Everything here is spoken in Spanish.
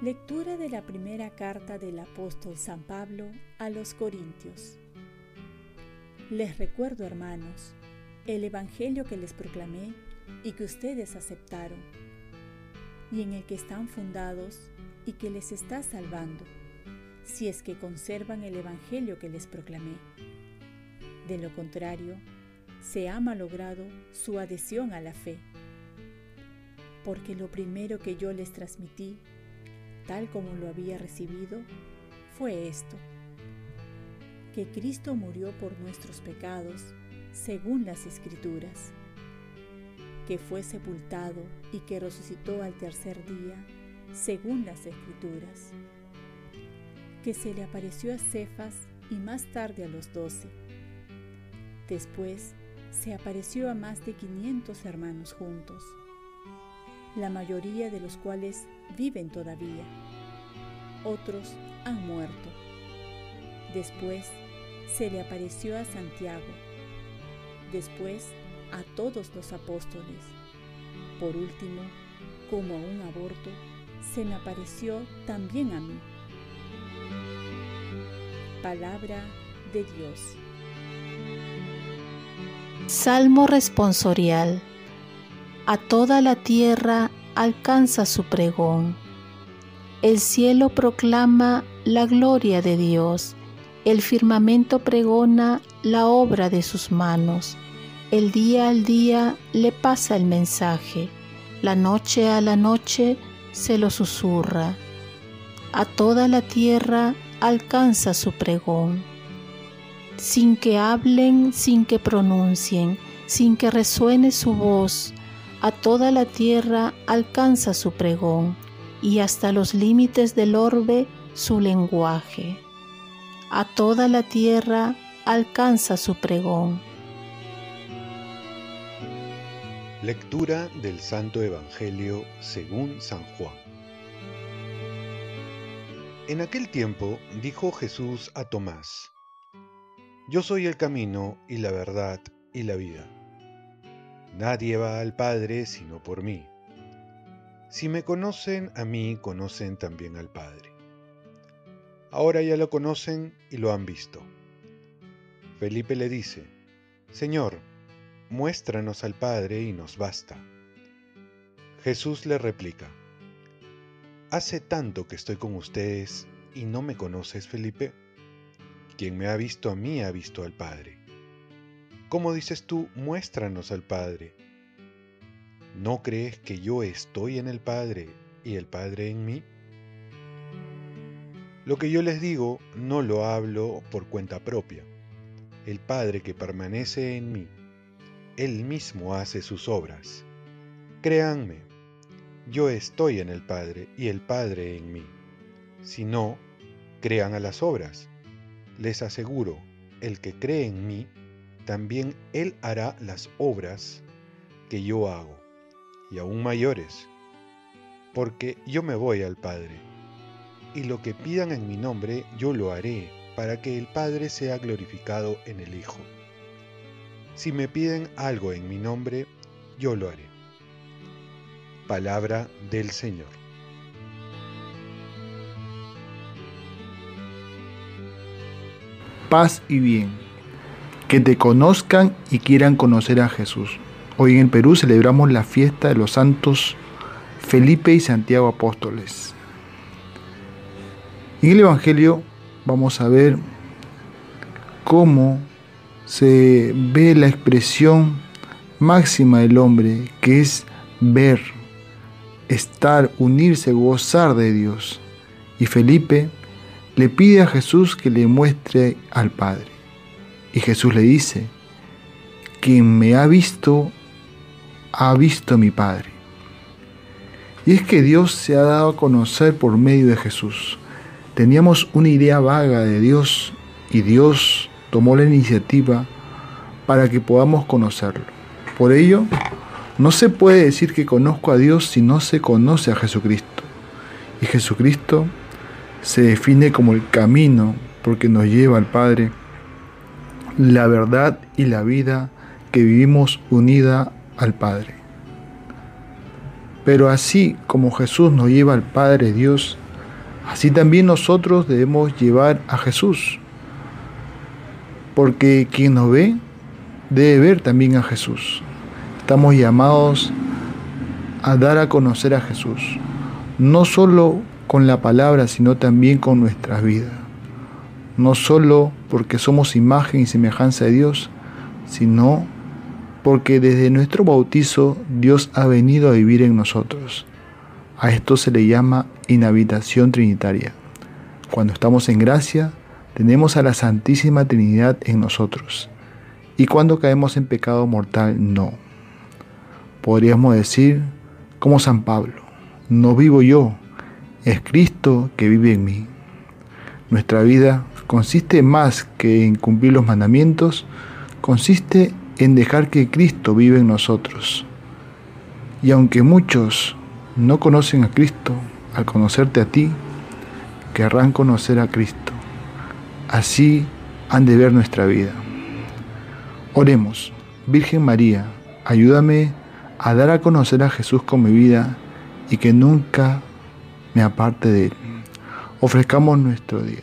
Lectura de la primera carta del apóstol San Pablo a los Corintios. Les recuerdo, hermanos, el Evangelio que les proclamé y que ustedes aceptaron, y en el que están fundados y que les está salvando, si es que conservan el Evangelio que les proclamé. De lo contrario, se ha malogrado su adhesión a la fe. Porque lo primero que yo les transmití, tal como lo había recibido, fue esto, que Cristo murió por nuestros pecados, según las Escrituras, que fue sepultado y que resucitó al tercer día, según las Escrituras, que se le apareció a Cefas y más tarde a los doce. Después se apareció a más de 500 hermanos juntos, la mayoría de los cuales viven todavía. Otros han muerto. Después se le apareció a Santiago, después a todos los apóstoles. Por último, como a un aborto, se me apareció también a mí. Palabra de Dios. Salmo responsorial. A toda la tierra alcanza su pregón. El cielo proclama la gloria de Dios. El firmamento pregona la obra de sus manos. El día al día le pasa el mensaje. La noche a la noche se lo susurra. A toda la tierra alcanza su pregón sin que hablen, sin que pronuncien, sin que resuene su voz, a toda la tierra alcanza su pregón y hasta los límites del orbe su lenguaje. A toda la tierra alcanza su pregón. Lectura del Santo Evangelio según San Juan. En aquel tiempo dijo Jesús a Tomás, yo soy el camino y la verdad y la vida. Nadie va al Padre sino por mí. Si me conocen a mí, conocen también al Padre. Ahora ya lo conocen y lo han visto. Felipe le dice, Señor, muéstranos al Padre y nos basta. Jesús le replica, Hace tanto que estoy con ustedes y no me conoces, Felipe. Quien me ha visto a mí ha visto al Padre. ¿Cómo dices tú, muéstranos al Padre? ¿No crees que yo estoy en el Padre y el Padre en mí? Lo que yo les digo no lo hablo por cuenta propia. El Padre que permanece en mí, Él mismo hace sus obras. Créanme, yo estoy en el Padre y el Padre en mí. Si no, crean a las obras les aseguro, el que cree en mí, también él hará las obras que yo hago, y aún mayores, porque yo me voy al Padre, y lo que pidan en mi nombre yo lo haré, para que el Padre sea glorificado en el Hijo. Si me piden algo en mi nombre, yo lo haré. Palabra del Señor. paz y bien, que te conozcan y quieran conocer a Jesús. Hoy en Perú celebramos la fiesta de los santos Felipe y Santiago Apóstoles. En el Evangelio vamos a ver cómo se ve la expresión máxima del hombre, que es ver, estar, unirse, gozar de Dios. Y Felipe le pide a Jesús que le muestre al Padre. Y Jesús le dice, quien me ha visto, ha visto a mi Padre. Y es que Dios se ha dado a conocer por medio de Jesús. Teníamos una idea vaga de Dios y Dios tomó la iniciativa para que podamos conocerlo. Por ello, no se puede decir que conozco a Dios si no se conoce a Jesucristo. Y Jesucristo se define como el camino porque nos lleva al Padre, la verdad y la vida que vivimos unida al Padre. Pero así como Jesús nos lleva al Padre Dios, Así también nosotros debemos llevar a Jesús, porque quien nos ve debe ver también a Jesús. Estamos llamados a dar a conocer a Jesús, no solo con la palabra, sino también con nuestras vidas. No solo porque somos imagen y semejanza de Dios, sino porque desde nuestro bautizo Dios ha venido a vivir en nosotros. A esto se le llama inhabitación trinitaria. Cuando estamos en gracia, tenemos a la Santísima Trinidad en nosotros. Y cuando caemos en pecado mortal, no. Podríamos decir, como San Pablo, no vivo yo, es Cristo que vive en mí. Nuestra vida consiste más que en cumplir los mandamientos, consiste en dejar que Cristo vive en nosotros. Y aunque muchos no conocen a Cristo, al conocerte a ti, querrán conocer a Cristo. Así han de ver nuestra vida. Oremos, Virgen María, ayúdame a dar a conocer a Jesús con mi vida y que nunca me aparte de Él. Ofrezcamos nuestro día.